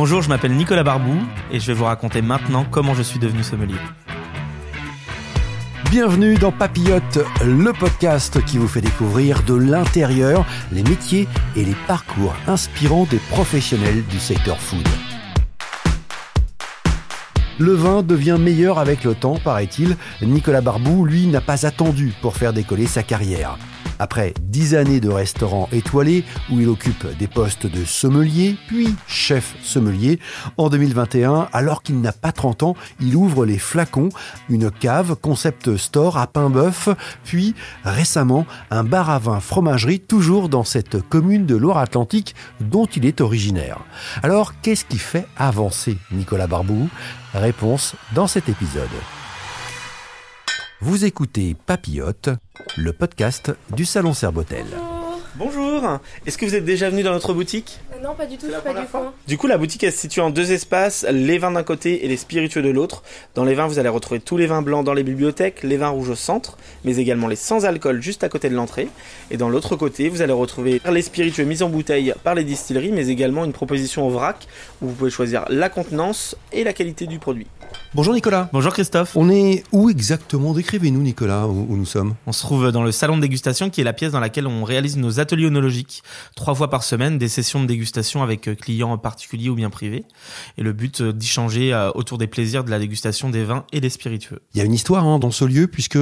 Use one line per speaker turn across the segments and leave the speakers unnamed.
Bonjour, je m'appelle Nicolas Barbou et je vais vous raconter maintenant comment je suis devenu sommelier.
Bienvenue dans Papillote, le podcast qui vous fait découvrir de l'intérieur les métiers et les parcours inspirants des professionnels du secteur food. Le vin devient meilleur avec le temps, paraît-il. Nicolas Barbou, lui, n'a pas attendu pour faire décoller sa carrière. Après dix années de restaurant étoilé, où il occupe des postes de sommelier, puis chef sommelier, en 2021, alors qu'il n'a pas 30 ans, il ouvre les flacons, une cave concept store à Pain-Bœuf, puis récemment un bar à vin fromagerie, toujours dans cette commune de Loire-Atlantique dont il est originaire. Alors, qu'est-ce qui fait avancer Nicolas Barbou Réponse dans cet épisode. Vous écoutez Papillote, le podcast du Salon Serbotel.
Bonjour Est-ce que vous êtes déjà venu dans notre boutique?
Euh, Non, pas du tout, je suis pas du coin.
Du coup, la boutique elle se situe en deux espaces, les vins d'un côté et les spiritueux de l'autre. Dans les vins, vous allez retrouver tous les vins blancs dans les bibliothèques, les vins rouges au centre, mais également les sans alcool juste à côté de l'entrée. Et dans l'autre côté, vous allez retrouver les spiritueux mis en bouteille par les distilleries, mais également une proposition au vrac où vous pouvez choisir la contenance et la qualité du produit.
Bonjour Nicolas.
Bonjour Christophe.
On est où exactement? Décrivez-nous Nicolas, où, où nous sommes.
On se trouve dans le salon de dégustation qui est la pièce dans laquelle on réalise nos ateliers onologiques. Trois fois par semaine, des sessions de dégustation avec euh, clients particuliers ou bien privés. Et le but euh, d'échanger euh, autour des plaisirs de la dégustation des vins et des spiritueux.
Il y a une histoire hein, dans ce lieu puisque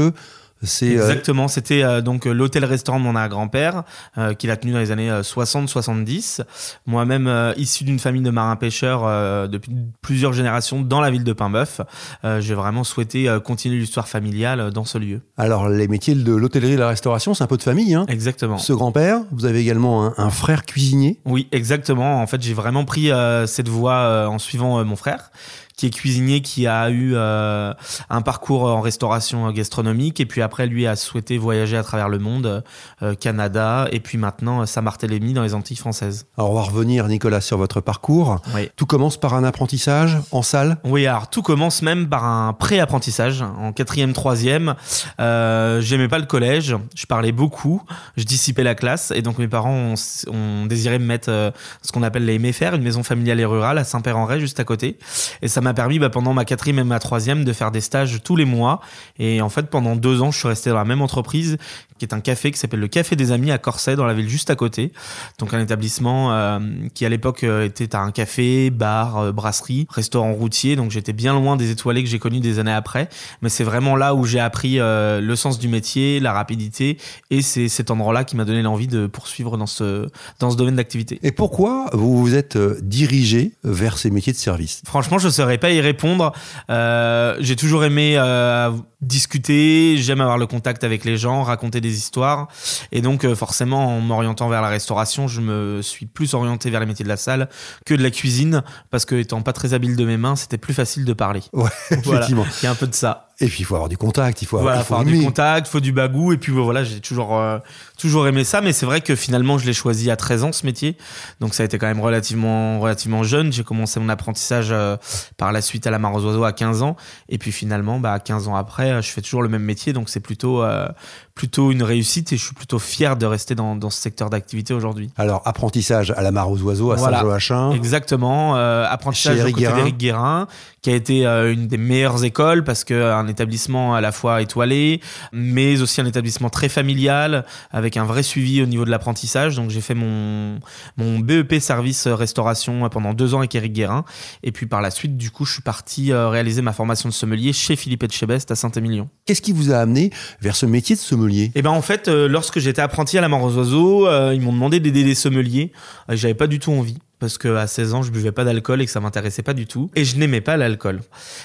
c'est... euh,
Exactement, c'était euh, donc euh, l'hôtel-restaurant de mon arrière-grand-père euh, qu'il a tenu dans les années 60-70. Moi-même euh, issu d'une famille de marins-pêcheurs euh, depuis plusieurs générations dans la ville de Pain-Bœuf, euh, j'ai vraiment souhaité euh, continuer l'histoire familiale euh, dans ce lieu.
alors les métiers de l'hôtellerie et de la restauration, c'est un peu de famille. Hein.
Exactement.
Ce grand-père, vous avez également un, un frère cuisinier.
Oui, exactement. En fait, j'ai vraiment pris euh, cette voie euh, en suivant euh, mon frère, qui est cuisinier, qui a eu euh, un parcours en restauration gastronomique, et puis après, lui a souhaité voyager à travers le monde, euh, Canada, et puis maintenant euh, Saint-Barthélemy dans les Antilles françaises.
Alors on va revenir Nicolas sur votre parcours.
Oui.
Tout commence par un apprentissage en salle?
Oui, alors tout commence même par un pré-apprentissage en quatrième, troisième. Euh, J'aimais pas le collège, je parlais beaucoup, je dissipais la classe et donc mes parents ont, ont désiré me mettre euh, ce qu'on appelle les MFR, une maison familiale et rurale à Saint-Père-en-Retz juste à côté. Et ça m'a permis bah, pendant ma quatrième et ma troisième de faire des stages tous les mois. Et en fait pendant deux ans je suis resté dans la même entreprise qui est un café qui s'appelle le Café des Amis à Corsay dans la ville juste à côté. Donc un établissement euh, qui à l'époque euh, était un café, bar, euh, brasserie, restaurant routier. Donc j'étais bien loin des étoilés que j'ai connus des années après. Mais c'est vraiment là où j'ai appris euh, le sens du métier, la rapidité. Et c'est cet endroit-là qui m'a donné l'envie de poursuivre dans ce, dans ce domaine d'activité.
Et pourquoi vous vous êtes dirigé vers ces métiers de service?
Franchement, je ne pas y répondre. Euh, j'ai toujours aimé euh, discuter, j'aime avoir le contact avec les gens, raconter des histoires. Et donc, euh, forcément, en m'orientant vers la restauration, je me suis plus orienté vers les métiers de la salle que de la cuisine, parce que étant pas très habile de mes mains, c'était plus facile de parler.
Ouais,
Voilà.
effectivement.
Il y a un peu de ça.
Et puis il faut avoir du contact, il faut,
Voilà,
il
faut
faut
avoir du contact, faut du bagou, et puis euh, voilà, j'ai toujours euh, toujours aimé ça, mais c'est vrai que finalement je l'ai choisi à 13 ans ce métier, donc ça a été quand même relativement relativement jeune. J'ai commencé mon apprentissage euh, par la suite à la oiseaux à 15 ans, et puis finalement, bah 15 ans après, je fais toujours le même métier, donc c'est plutôt euh, plutôt une réussite, et je suis plutôt fier de rester dans dans ce secteur d'activité aujourd'hui.
Alors apprentissage à la mare aux oiseaux, à
Voilà.
Saint-Joachim.
Exactement, euh, apprentissage
Éric
côté
Guérin.
qui a été euh, une des meilleures écoles parce que euh, établissement à la fois étoilé, mais aussi un établissement très familial avec un vrai suivi au niveau de l'apprentissage. Donc j'ai fait mon mon BEP service euh, restauration pendant deux ans avec Éric Guérin, et puis par la suite, du coup, je suis parti réaliser ma formation de sommelier chez Philippe Etchebest à Saint-Émilion.
Qu'est-ce qui vous a amené vers ce métier de sommelier?
Et ben en fait, euh, lorsque j'étais apprenti à la mort aux oiseaux, euh, ils m'ont demandé d'aider des sommeliers. Euh, J'avais pas du tout envie. Parce que à 16 ans, je buvais pas d'alcool et que ça m'intéressait pas du tout. Et je n'aimais pas l'alcool.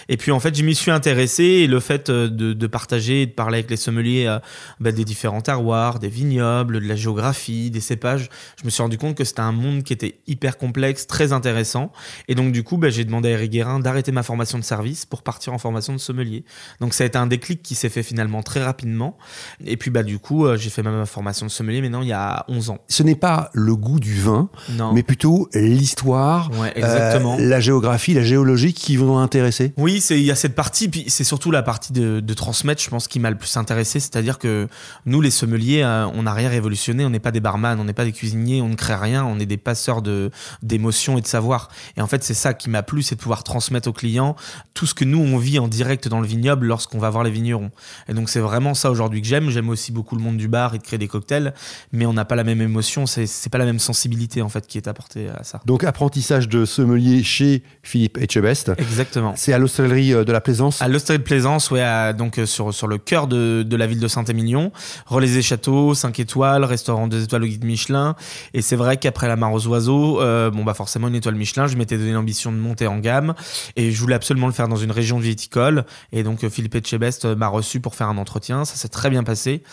Et puis en fait, je m'y suis intéressé et le fait euh, de, de partager et de parler avec les sommeliers euh, bah, des différents terroirs, des vignobles, de la géographie, des cépages, je me suis rendu compte que c'était un monde qui était hyper complexe, très intéressant. Et donc du coup, bah, j'ai demandé à Eric Guérin d'arrêter ma formation de service pour partir en formation de sommelier. Donc ça a été un déclic qui s'est fait finalement très rapidement. Et puis bah du coup, euh, j'ai fait ma ma formation de sommelier maintenant il y a 11 ans.
Ce n'est pas le goût du vin,
Non.
mais plutôt l'histoire,
exactement.
la géographie, la géologie qui vont intéresser.
Oui, c'est il y a cette partie, puis c'est surtout la partie de, de, transmettre, je pense, qui m'a le plus intéressé, c'est-à-dire que nous, les sommeliers, on n'a rien révolutionné, on n'est pas des barman, on n'est pas des cuisiniers, on ne crée rien, on est des passeurs de d'émotions et de savoir. Et en fait, c'est ça qui m'a plu, c'est de pouvoir transmettre aux clients tout ce que nous on vit en direct dans le vignoble lorsqu'on va voir les vignerons. Et donc c'est vraiment ça aujourd'hui que j'aime. J'aime aussi beaucoup le monde du bar et de créer des cocktails, mais on n'a pas la même émotion, c'est pas la même sensibilité en fait qui est apportée à ça.
Donc apprentissage de sommelier chez Philippe Etchebest.
Exactement.
C'est à l'hostellerie euh, de la Plaisance.
À l'hostellerie de Plaisance, ouais, donc euh, sur sur le cœur de, de la ville de Saint-Émilion, relais et châteaux, 5 étoiles, restaurant 2 étoiles au guide Michelin. Et c'est vrai qu'après la mare aux oiseaux, euh, bon bah forcément une étoile Michelin, je m'étais donné l'ambition de monter en gamme et je voulais absolument le faire dans une région viticole. Et donc Philippe Etchebest m'a reçu pour faire un entretien. Ça s'est très bien passé.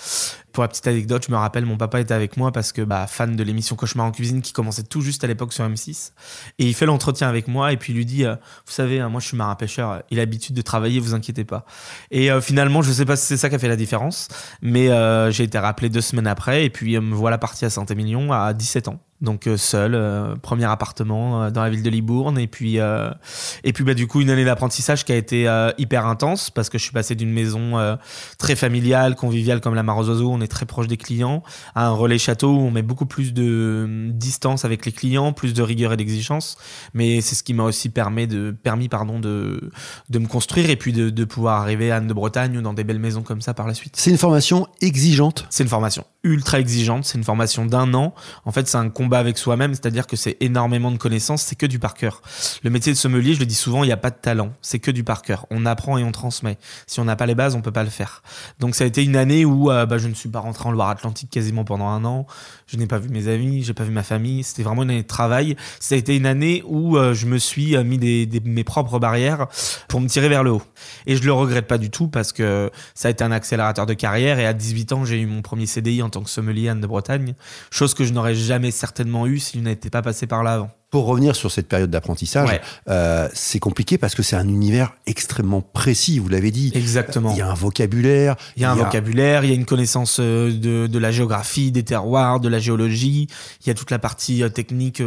Pour la petite anecdote, je me rappelle, mon papa était avec moi parce que bah, fan de l'émission Cauchemar en cuisine qui commençait tout juste à l'époque sur M6. Et il fait l'entretien avec moi et puis il lui dit, euh, vous savez, hein, moi je suis marin pêcheur, il a l'habitude de travailler, vous inquiétez pas. Et euh, finalement, je sais pas si c'est ça qui a fait la différence, mais euh, j'ai été rappelé deux semaines après et puis me voilà parti à Saint-Émilion à 17 ans donc euh, seul, euh, premier appartement euh, dans la ville de Libourne et puis et puis bah du coup une année d'apprentissage qui a été hyper intense parce que je suis passé d'une maison très familiale, conviviale comme la Oiseaux, on est très proche des clients, à un relais château où on met beaucoup plus de distance avec les clients, plus de rigueur et d'exigence, mais c'est ce qui m'a aussi permis de permis pardon de de me construire et puis de, de pouvoir arriver à Anne de Bretagne ou dans des belles maisons comme ça par la suite.
C'est une formation exigeante?
C'est une formation ultra exigeante, c'est une formation d'un an. En fait, c'est un avec soi-même, c'est-à-dire que c'est énormément de connaissances, c'est que du par cœur. Le métier de sommelier, je le dis souvent, il n'y a pas de talent, c'est que du par cœur. On apprend et on transmet. Si on n'a pas les bases, on peut pas le faire. Donc ça a été une année où euh, bah, je ne suis pas rentré en Loire-Atlantique quasiment pendant un an. Je n'ai pas vu mes amis, j'ai pas vu ma famille. C'était vraiment une année de travail. Ça a été une année où euh, je me suis euh, mis des, mes propres barrières pour me tirer vers le haut. Et je le regrette pas du tout parce que ça a été un accélérateur de carrière. Et à 18 ans, j'ai eu mon premier CDI en tant que sommelier de Bretagne, chose que je n'aurais jamais certainement eu si n'était pas passé par là avant.
Pour revenir sur cette période d'apprentissage, euh, c'est compliqué parce que c'est un univers extrêmement précis, vous l'avez dit.
Exactement.
Il y a un vocabulaire.
Il y a un vocabulaire, il y a une connaissance euh, de, de, la géographie, des terroirs, de la géologie. Il y a toute la partie euh, technique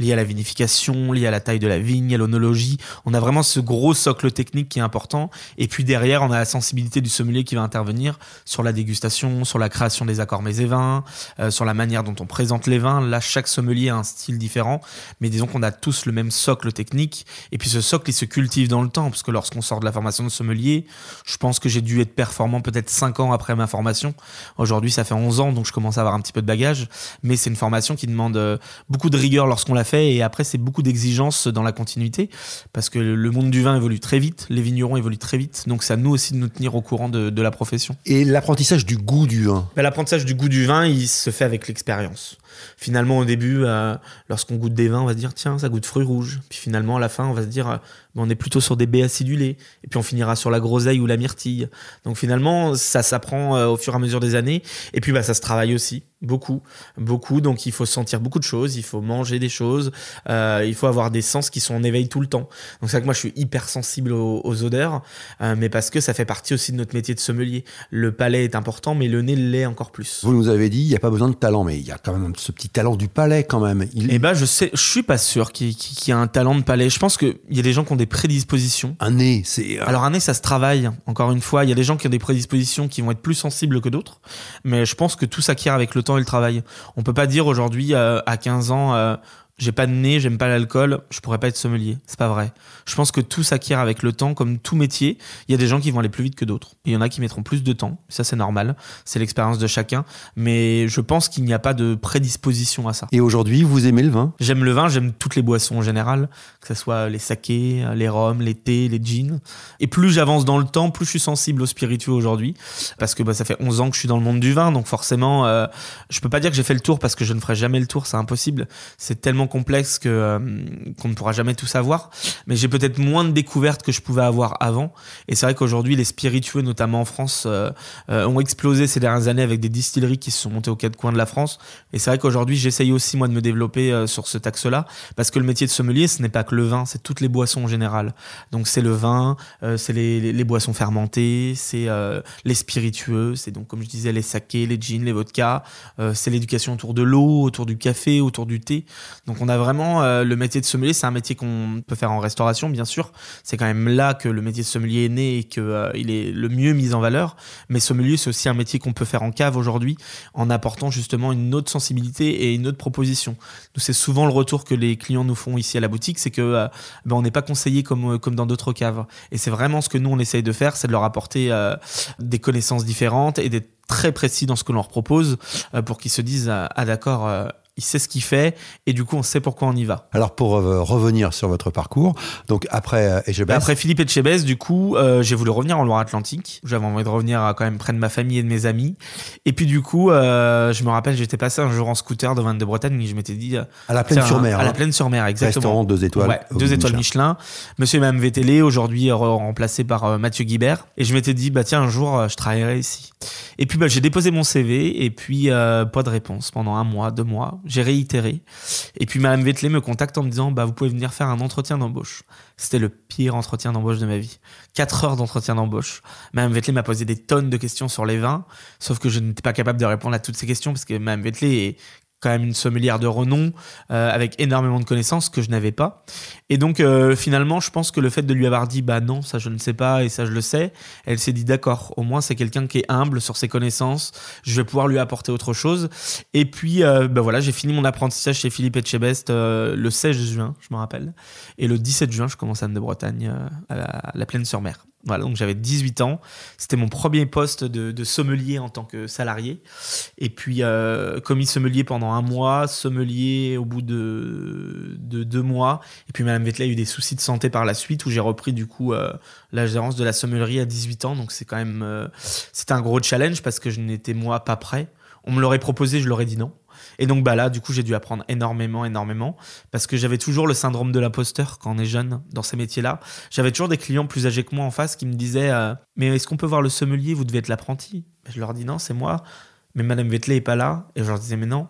liée à la vinification, liée à la taille de la vigne, à l'onologie. On a vraiment ce gros socle technique qui est important. Et puis derrière, on a la sensibilité du sommelier qui va intervenir sur la dégustation, sur la création des accords mets et vins, sur la manière dont on présente les vins. Là, chaque sommelier a un style différent mais disons qu'on a tous le même socle technique. Et puis ce socle, il se cultive dans le temps, parce que lorsqu'on sort de la formation de sommelier, je pense que j'ai dû être performant peut-être 5 ans après ma formation. Aujourd'hui, ça fait 11 ans, donc je commence à avoir un petit peu de bagage. Mais c'est une formation qui demande euh, beaucoup de rigueur lorsqu'on l'a fait, et après, c'est beaucoup d'exigence dans la continuité, parce que le monde du vin évolue très vite, les vignerons évoluent très vite, donc c'est à nous aussi de nous tenir au courant de, de la profession.
Et l'apprentissage du goût du vin?
Ben, L'apprentissage du goût du vin, il se fait avec l'expérience. Finalement, au début, euh, lorsqu'on goûte des vins, on va dire tiens, ça goûte fruits rouges. Puis finalement, à la fin, on va se dire on est plutôt sur des baies acidulées. Et puis on finira sur la groseille ou la myrtille. Donc finalement, ça s'apprend euh, au fur et à mesure des années. Et puis bah, ça se travaille aussi. Beaucoup, beaucoup. Donc il faut sentir beaucoup de choses, il faut manger des choses, euh, il faut avoir des sens qui sont en éveil tout le temps. Donc c'est vrai que moi je suis hyper sensible aux, odeurs, euh, mais parce que ça fait partie aussi de notre métier de sommelier. Le palais est important, mais le nez l'est encore plus.
Vous nous avez dit, il n'y a pas besoin de talent, mais il y a quand même ce petit talent du palais quand même.
Il... Eh ben je sais, je suis pas sûr qu'il y, ait un talent de palais. Je pense qu'il y a des gens qui ont des prédispositions.
Un nez, c'est.
Euh, Alors un nez, ça se travaille. Encore une fois, il y a des gens qui ont des prédispositions qui vont être plus sensibles que d'autres, mais je pense que tout s'acquiert avec le temps et le travail. On peut pas dire aujourd'hui euh, à 15 ans euh, j'ai pas de nez, j'aime pas l'alcool, je pourrais pas être sommelier. C'est pas vrai. Je pense que tout s'acquiert avec le temps, comme tout métier. Il y a des gens qui vont aller plus vite que d'autres. Il y en a qui mettront plus de temps. Ça, c'est normal. C'est l'expérience de chacun. Mais je pense qu'il n'y a pas de prédisposition à ça.
Et aujourd'hui, vous aimez le vin?
J'aime le vin, j'aime toutes les boissons en général, que ce soit les sakés, les rhums, les thés, les jeans. Et plus j'avance dans le temps, plus je suis sensible au spiritueux aujourd'hui. Parce que bah, ça fait 11 ans que je suis dans le monde du vin. Donc forcément, euh, je peux pas dire que j'ai fait le tour parce que je ne ferai jamais le tour. C'est impossible. C'est tellement complexe que euh, qu'on ne pourra jamais tout savoir. Mais j'ai peut-être moins de découvertes que je pouvais avoir avant. Et c'est vrai qu'aujourd'hui, les spiritueux, notamment en France, euh, euh, ont explosé ces dernières années avec des distilleries qui se sont montées aux quatre coins de la France. Et c'est vrai qu'aujourd'hui, j'essaye aussi moi de me développer sur ce axe-là, parce que le métier de sommelier, ce n'est pas que le vin, c'est toutes les boissons en général. Donc c'est le vin, c'est les, les, boissons fermentées, c'est les spiritueux, c'est donc comme je disais les sakés, les gins, les vodkas, c'est l'éducation autour de l'eau, autour du café, autour du thé. Donc On a vraiment euh, le métier de sommelier, c'est un métier qu'on peut faire en restauration, bien sûr. C'est quand même là que le métier de sommelier est né et qu'il euh, est le mieux mis en valeur. Mais sommelier, c'est aussi un métier qu'on peut faire en cave aujourd'hui, en apportant justement une autre sensibilité et une autre proposition. C'est souvent le retour que les clients nous font ici à la boutique, c'est que euh, ben, on n'est pas conseillé comme comme dans d'autres caves. Et c'est vraiment ce que nous on essaye de faire, c'est de leur apporter des connaissances différentes et d'être très précis dans ce que l'on leur propose pour qu'ils se disent ah d'accord il sait ce qu'il fait et du coup on sait pourquoi on y va.
Alors pour euh, revenir sur votre parcours, donc après euh,
Etchebest Après Philippe Etchebest, du coup, euh, j'ai voulu revenir en Loire-Atlantique. J'avais envie de revenir à, quand même près de ma famille et de mes amis. Et puis du coup, je me rappelle, j'étais passé un jour en scooter devant de Bretagne et je m'étais dit
à la plaine sur mer.
À la hein. plaine sur mer, exactement. Restaurant
deux étoiles. Ouais,
deux étoiles Michelin. Monsieur et Mme Vétélé, aujourd'hui remplacé par Mathieu Guibert. Et je m'étais dit bah tiens un jour je travaillerai ici. Et puis bah, j'ai déposé mon CV et puis pas de réponse pendant un mois, deux mois. J'ai réitéré. Et puis Madame Vettelé me contacte en me disant bah vous pouvez venir faire un entretien d'embauche. C'était le pire entretien d'embauche de ma vie. Quatre heures d'entretien d'embauche. Madame Vettelé m'a posé des tonnes de questions sur les vins, sauf que je n'étais pas capable de répondre à toutes ces questions parce que Madame Vettelé est quand même une sommelière de renom euh, avec énormément de connaissances que je n'avais pas. Et donc euh, finalement, je pense que le fait de lui avoir dit bah non, ça je ne sais pas et ça je le sais, elle s'est dit d'accord, au moins c'est quelqu'un qui est humble sur ses connaissances, je vais pouvoir lui apporter autre chose. Et puis euh, bah voilà, j'ai fini mon apprentissage chez Philippe Etchebest le 16 juin, je me rappelle, et le 17 juin, je commence à Anne de Bretagne à la, à la Plaine-sur-Mer. Voilà, donc j'avais 18 ans. C'était mon premier poste de, sommelier en tant que salarié. Et puis, euh, commis sommelier pendant un mois, sommelier au bout de, deux mois. Et puis, Madame Vettel a eu des soucis de santé par la suite où j'ai repris du coup euh, la gérance de la sommellerie à 18 ans. Donc, c'est quand même. Euh, c'était un gros challenge parce que je n'étais moi pas prêt. On me l'aurait proposé, je l'aurais dit non. Et donc bah là, du coup, j'ai dû apprendre énormément, énormément, parce que j'avais toujours le syndrome de l'imposteur quand on est jeune dans ces métiers-là. J'avais toujours des clients plus âgés que moi en face qui me disaient euh, Mais est-ce qu'on peut voir le sommelier? Vous devez être l'apprenti. Je leur dis Non, c'est moi. Mais Madame Vettelé est pas là. Et je leur disais Mais non.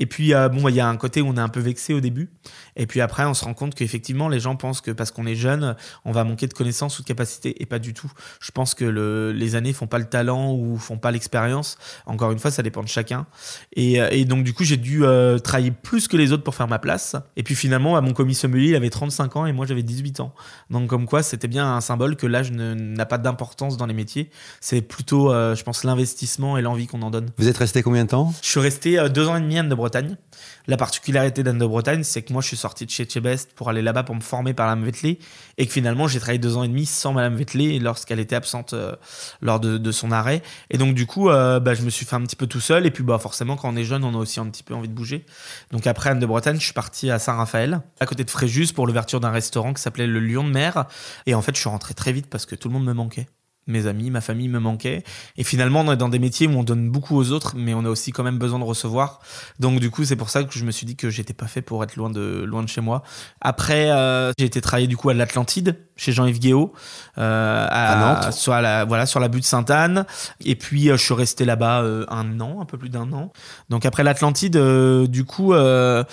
Et puis, euh, bon, il y a un côté où on est un peu vexé au début. Et puis après, on se rend compte qu'effectivement, les gens pensent que parce qu'on est jeune, on va manquer de connaissances ou de capacités. Et pas du tout. Je pense que le, les années font pas le talent ou font pas l'expérience. Encore une fois, ça dépend de chacun. Et, euh, et donc, du coup, j'ai dû euh, travailler plus que les autres pour faire ma place. Et puis finalement, bah, mon commis sommelier, il avait 35 ans et moi, j'avais 18 ans. Donc, comme quoi, c'était bien un symbole que l'âge n'a pas d'importance dans les métiers. C'est plutôt, je pense, l'investissement et l'envie qu'on en donne.
Vous êtes resté combien de temps?
Je suis resté deux ans et demi à de Bretagne. La particularité d'Anne de Bretagne, c'est que moi, je suis sorti de chez Chebest pour aller là-bas pour me former par Madame Vettelé et que finalement, j'ai travaillé deux ans et demi sans Madame Vettelé lorsqu'elle était absente euh, lors de, son arrêt. Et donc, du coup, euh, bah, je me suis fait un petit peu tout seul. Et puis, bah, forcément, quand on est jeune, on a aussi un petit peu envie de bouger. Donc, après Anne de Bretagne, je suis parti à Saint-Raphaël, à côté de Fréjus, pour l'ouverture d'un restaurant qui s'appelait le Lion de Mer. Et en fait, je suis rentré très vite parce que tout le monde me manquait mes amis, ma famille me manquaient. Et finalement, on est dans des métiers où on donne beaucoup aux autres, mais on a aussi quand même besoin de recevoir. Donc du coup, c'est pour ça que je me suis dit que j'étais pas fait pour être loin de loin de chez moi. Après, euh, j'ai été travailler du coup à l'Atlantide chez Jean-Yves Guéot, euh, à, Nantes, sur la voilà sur la butte Sainte-Anne. Et puis euh, je suis resté là-bas un an, un peu plus d'un an. Donc après l'Atlantide, du coup, voilà,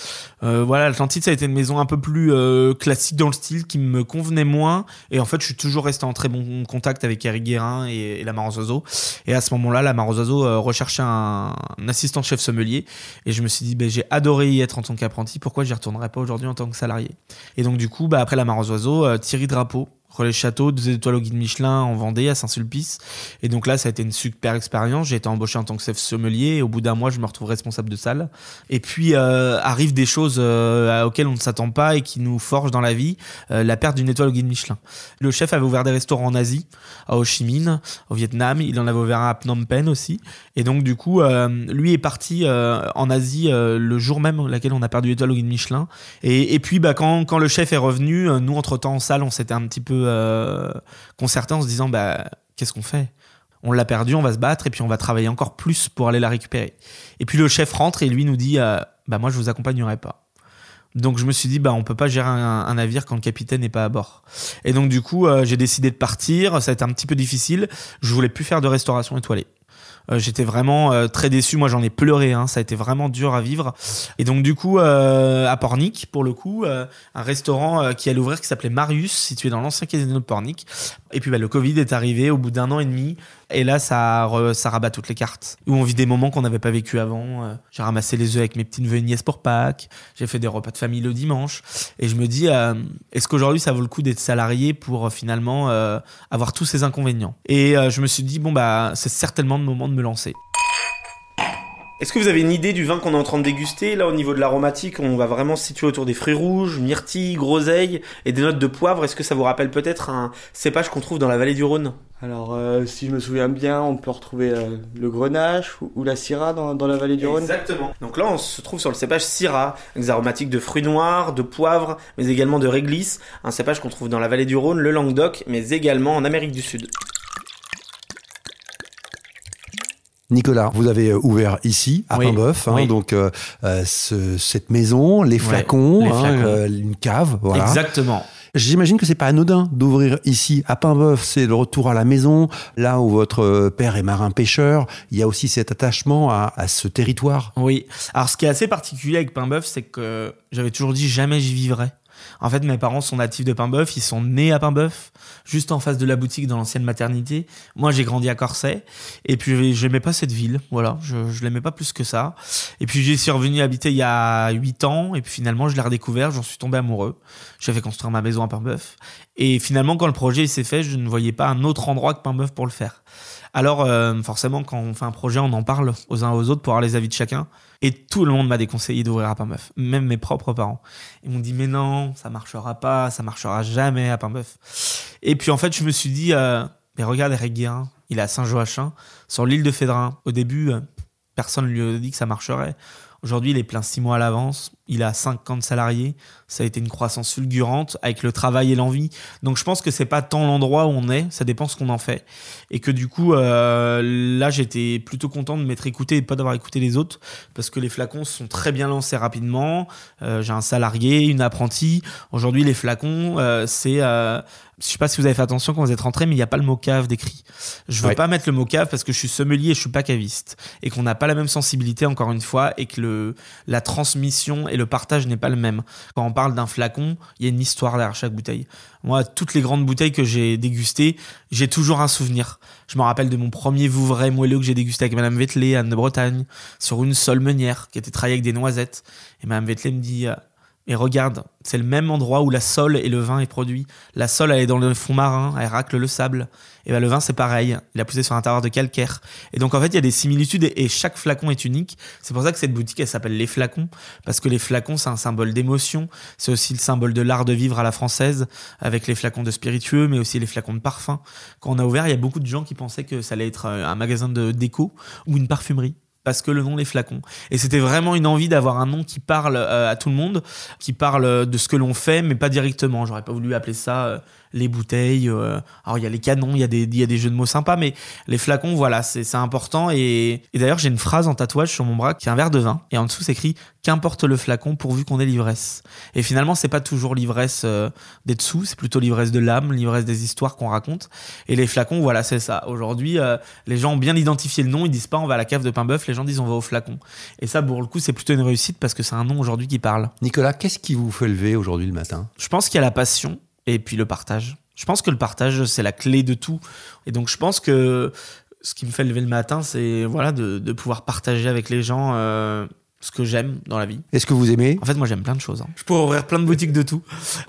l'Atlantide ça a été une maison un peu plus classique dans le style, qui me convenait moins. Et en fait, je suis toujours resté en très bon contact avec Eric Guérin et, la Marozozo. Et à ce moment-là, la Marozozo recherchait un, assistant chef sommelier. Et je me suis dit, ben, j'ai adoré y être en tant qu'apprenti. Pourquoi j'y retournerais pas aujourd'hui en tant que salarié? Et donc du coup, bah, après la Marozozo, Thierry Drapeau Relais Château, deux étoiles au guide Michelin en Vendée, à Saint-Sulpice. Et donc là, ça a été une super expérience. J'ai été embauché en tant que chef sommelier et au bout d'un mois, je me retrouve responsable de salle. Et puis euh, arrivent des choses euh, auxquelles on ne s'attend pas et qui nous forgent dans la vie. Euh, la perte d'une étoile au guide Michelin. Le chef avait ouvert des restaurants en Asie, à Ho Chi Minh, au Vietnam. Il en avait ouvert un à Phnom Penh aussi. Et donc du coup, lui est parti en Asie le jour même laquelle on a perdu l'étoile au guide Michelin. Et, et puis bah, quand, quand le chef est revenu, nous entre-temps en salle, on s'était un petit peu euh, concertés en se disant bah, qu'est-ce qu'on fait? On l'a perdu, on va se battre et puis on va travailler encore plus pour aller la récupérer. Et puis le chef rentre et lui nous dit euh, bah moi je vous accompagnerai pas. Donc je me suis dit bah on peut pas gérer un, navire quand le capitaine n'est pas à bord. Et donc du coup euh, j'ai décidé de partir. Ça a été un petit peu difficile. Je voulais plus faire de restauration étoilée. Euh, j'étais vraiment euh, très déçu. Moi, j'en ai pleuré. Hein. Ça a été vraiment dur à vivre. Et donc, du coup, euh, à Pornic, pour le coup, un restaurant qui allait ouvrir qui s'appelait Marius, situé dans l'ancien casino de Pornic. Et puis, bah, le Covid est arrivé au bout d'un an et demi. Et là, ça, rabat toutes les cartes. Où on vit des moments qu'on n'avait pas vécu avant. Euh, j'ai ramassé les œufs avec mes petites nièces pour Pâques. J'ai fait des repas de famille le dimanche. Et je me dis, euh, est-ce qu'aujourd'hui, ça vaut le coup d'être salarié pour euh, finalement avoir tous ces inconvénients? Et je me suis dit, bon, bah, c'est certainement le moment de me lancer. Est-ce que vous avez une idée du vin qu'on est en train de déguster? Là, au niveau de l'aromatique, on va vraiment se situer autour des fruits rouges, myrtilles, groseilles et des notes de poivre. Est-ce que ça vous rappelle peut-être un cépage qu'on trouve dans la vallée du Rhône?
Alors, euh, si je me souviens bien, on peut retrouver euh, le grenache ou, la syrah dans, la vallée du Rhône.
Exactement. Donc là, on se trouve sur le cépage syrah, avec des aromatiques de fruits noirs, de poivre, mais également de réglisse. Un cépage qu'on trouve dans la vallée du Rhône, le Languedoc, mais également en Amérique du Sud.
Nicolas, vous avez euh, ouvert ici, à oui, hein, donc euh, cette maison, les flacons, hein, une cave. Voilà.
Exactement.
J'imagine que c'est pas anodin d'ouvrir ici à Paimboeuf, c'est le retour à la maison, là où votre père est marin pêcheur. Il y a aussi cet attachement à, à ce territoire.
Oui. Alors ce qui est assez particulier avec Paimboeuf, c'est que j'avais toujours dit jamais j'y vivrai. En fait, mes parents sont natifs de Paimboeuf, ils sont nés à Paimboeuf, juste en face de la boutique dans l'ancienne maternité. Moi, j'ai grandi à Corsay, et puis j'aimais pas cette ville, voilà, je, je l'aimais pas plus que ça. Et puis j'y suis revenu habiter il y a 8 ans, et puis finalement, je l'ai redécouvert, j'en suis tombé amoureux. J'ai fait construire ma maison à Paimboeuf. Et finalement, quand le projet s'est fait, je ne voyais pas un autre endroit que Paimboeuf pour le faire. Alors, euh, forcément, quand on fait un projet, on en parle aux uns aux autres pour avoir les avis de chacun. Et tout le monde m'a déconseillé d'ouvrir à Paimboeuf, même mes propres parents. Ils m'ont dit mais non, ça marchera pas, ça marchera jamais à Paimboeuf. Et puis en fait, je me suis dit euh, mais regarde Eric Guérin, il est à Saint-Joachim, sur l'île de Fédrin. Au début, euh, personne ne lui a dit que ça marcherait. Aujourd'hui, il est plein six mois à l'avance. Il a 50 salariés. Ça a été une croissance fulgurante avec le travail et l'envie. Donc, je pense que c'est pas tant l'endroit où on est. Ça dépend ce qu'on en fait. Et que du coup, euh, là, j'étais plutôt content de m'être écouté et pas d'avoir écouté les autres parce que les flacons sont très bien lancés rapidement. Euh, j'ai un salarié, une apprentie. Aujourd'hui, les flacons, euh, c'est je sais pas si vous avez fait attention quand vous êtes rentré, mais il n'y a pas le mot cave décrit. Je veux pas mettre le mot cave parce que je suis sommelier et je suis pas caviste. Et qu'on n'a pas la même sensibilité, encore une fois, et que le, la transmission et le partage n'est pas le même. Quand on parle d'un flacon, il y a une histoire derrière chaque bouteille. Moi, toutes les grandes bouteilles que j'ai dégustées, j'ai toujours un souvenir. Je me rappelle de mon premier Vouvray moelleux que j'ai dégusté avec Madame Vettelé, Anne de Bretagne, sur une seule meunière qui était travaillée avec des noisettes. Et Madame Vettelé me dit, et regarde, c'est le même endroit où la sole et le vin est produit. La sole, elle est dans le fond marin, elle racle le sable. Et ben le vin, c'est pareil. Il a poussé sur un terroir de calcaire. Et donc, en fait, il y a des similitudes et, chaque flacon est unique. C'est pour ça que cette boutique, elle s'appelle Les Flacons. Parce que les flacons, c'est un symbole d'émotion. C'est aussi le symbole de l'art de vivre à la française, avec les flacons de spiritueux, mais aussi les flacons de parfum. Quand on a ouvert, il y a beaucoup de gens qui pensaient que ça allait être euh, un magasin de déco ou une parfumerie parce que le nom les flacons. Et c'était vraiment une envie d'avoir un nom qui parle euh, à tout le monde, qui parle de ce que l'on fait, mais pas directement. J'aurais pas voulu appeler ça euh, les bouteilles. Euh, alors il y a les canons, il y a des il y a des jeux de mots sympas, mais les flacons, voilà, c'est important. Et, et d'ailleurs j'ai une phrase en tatouage sur mon bras qui est un verre de vin, et en dessous c'est écrit qu'importe le flacon pourvu qu'on ait l'ivresse. Et finalement c'est pas toujours l'ivresse euh, des dessous, c'est plutôt l'ivresse de l'âme, l'ivresse des histoires qu'on raconte. Et les flacons, voilà, c'est ça. Aujourd'hui, euh, les gens ont bien identifié le nom, ils disent pas on va à la cave de pain bœuf, les gens disent on va au flacon. Et ça pour le coup c'est plutôt une réussite parce que c'est un nom aujourd'hui qui parle.
Nicolas, qu'est-ce qui vous fait lever aujourd'hui le matin?
Je pense qu'il y a la passion et puis le partage. Je pense que le partage, c'est la clé de tout. Et donc, je pense que ce qui me fait lever le matin, c'est voilà, de, pouvoir partager avec les gens euh, ce que j'aime dans la vie.
Est-ce que vous aimez?
En fait, moi, j'aime plein de choses. Hein. Je pourrais ouvrir plein de boutiques de tout.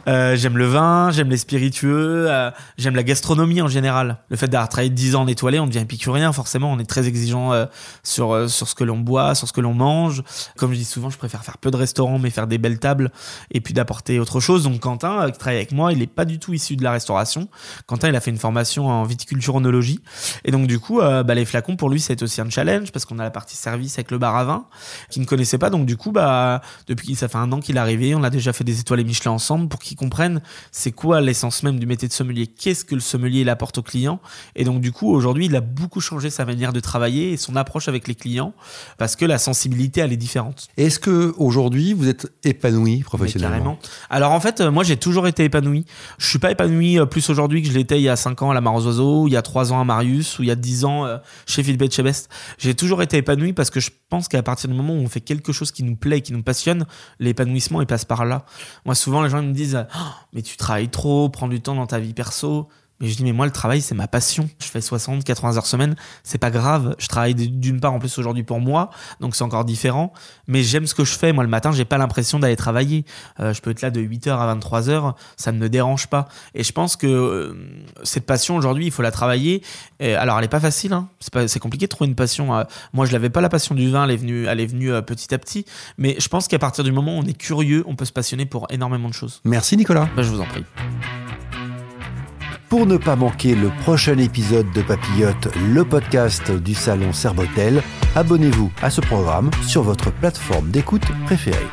Euh, j'aime le vin, j'aime les spiritueux, euh, j'aime la gastronomie en général. Le fait d'avoir travaillé 10 ans en étoilé, on devient épicurien, forcément. On est très exigeant euh, sur, euh, sur ce que l'on boit, sur ce que l'on mange. Comme je dis souvent, je préfère faire peu de restaurants, mais faire des belles tables et puis d'apporter autre chose. Donc, Quentin, qui travaille avec moi, il est pas du tout issu de la restauration. Quentin, il a fait une formation en viticulture onologie. Et donc, du coup, bah, les flacons, pour lui, c'est aussi un challenge parce qu'on a la partie service avec le bar à vin, qui ne connaît connaissait pas. Donc du coup, bah, depuis ça fait un an qu'il est arrivé, on a déjà fait des étoiles Michelin ensemble pour qu'ils comprennent c'est quoi l'essence même du métier de sommelier, qu'est-ce que le sommelier il apporte au client. Et donc du coup, aujourd'hui, il a beaucoup changé sa manière de travailler et son approche avec les clients parce que la sensibilité elle est différente.
Est-ce que aujourd'hui vous êtes épanoui professionnellement?
Alors en fait, euh, moi j'ai toujours été épanoui. Je suis pas épanoui euh, plus aujourd'hui que je l'étais il y a 5 ans à la Mare aux Oiseaux, il y a 3 ans à Marius ou il y a 10 ans euh, chez Philippe Etchebest. J'ai toujours été épanoui parce que je pense qu'à partir du moment où on fait quelque chose qui nous plaît, qui nous passionne, l'épanouissement il passe par là. Moi souvent les gens me disent oh, mais tu travailles trop, prends du temps dans ta vie perso. Mais je dis, mais moi, le travail, c'est ma passion. Je fais 60, 80 heures semaine. C'est pas grave. Je travaille d'une part, en plus, aujourd'hui pour moi. Donc, c'est encore différent. Mais j'aime ce que je fais. Moi, le matin, j'ai pas l'impression d'aller travailler. Euh, je peux être là de 8h à 23h. Ça ne me dérange pas. Et je pense que euh, cette passion, aujourd'hui, il faut la travailler. Et, alors, elle est pas facile. Hein. C'est compliqué de trouver une passion. Euh. moi, je l'avais pas la passion du vin. Elle est venue, elle est venue petit à petit. Mais je pense qu'à partir du moment où on est curieux, on peut se passionner pour énormément de choses.
Merci, Nicolas.
Bah, je vous en prie.
Pour ne pas manquer le prochain épisode de Papillote, le podcast du salon Serbotel, abonnez-vous à ce programme sur votre plateforme d'écoute préférée.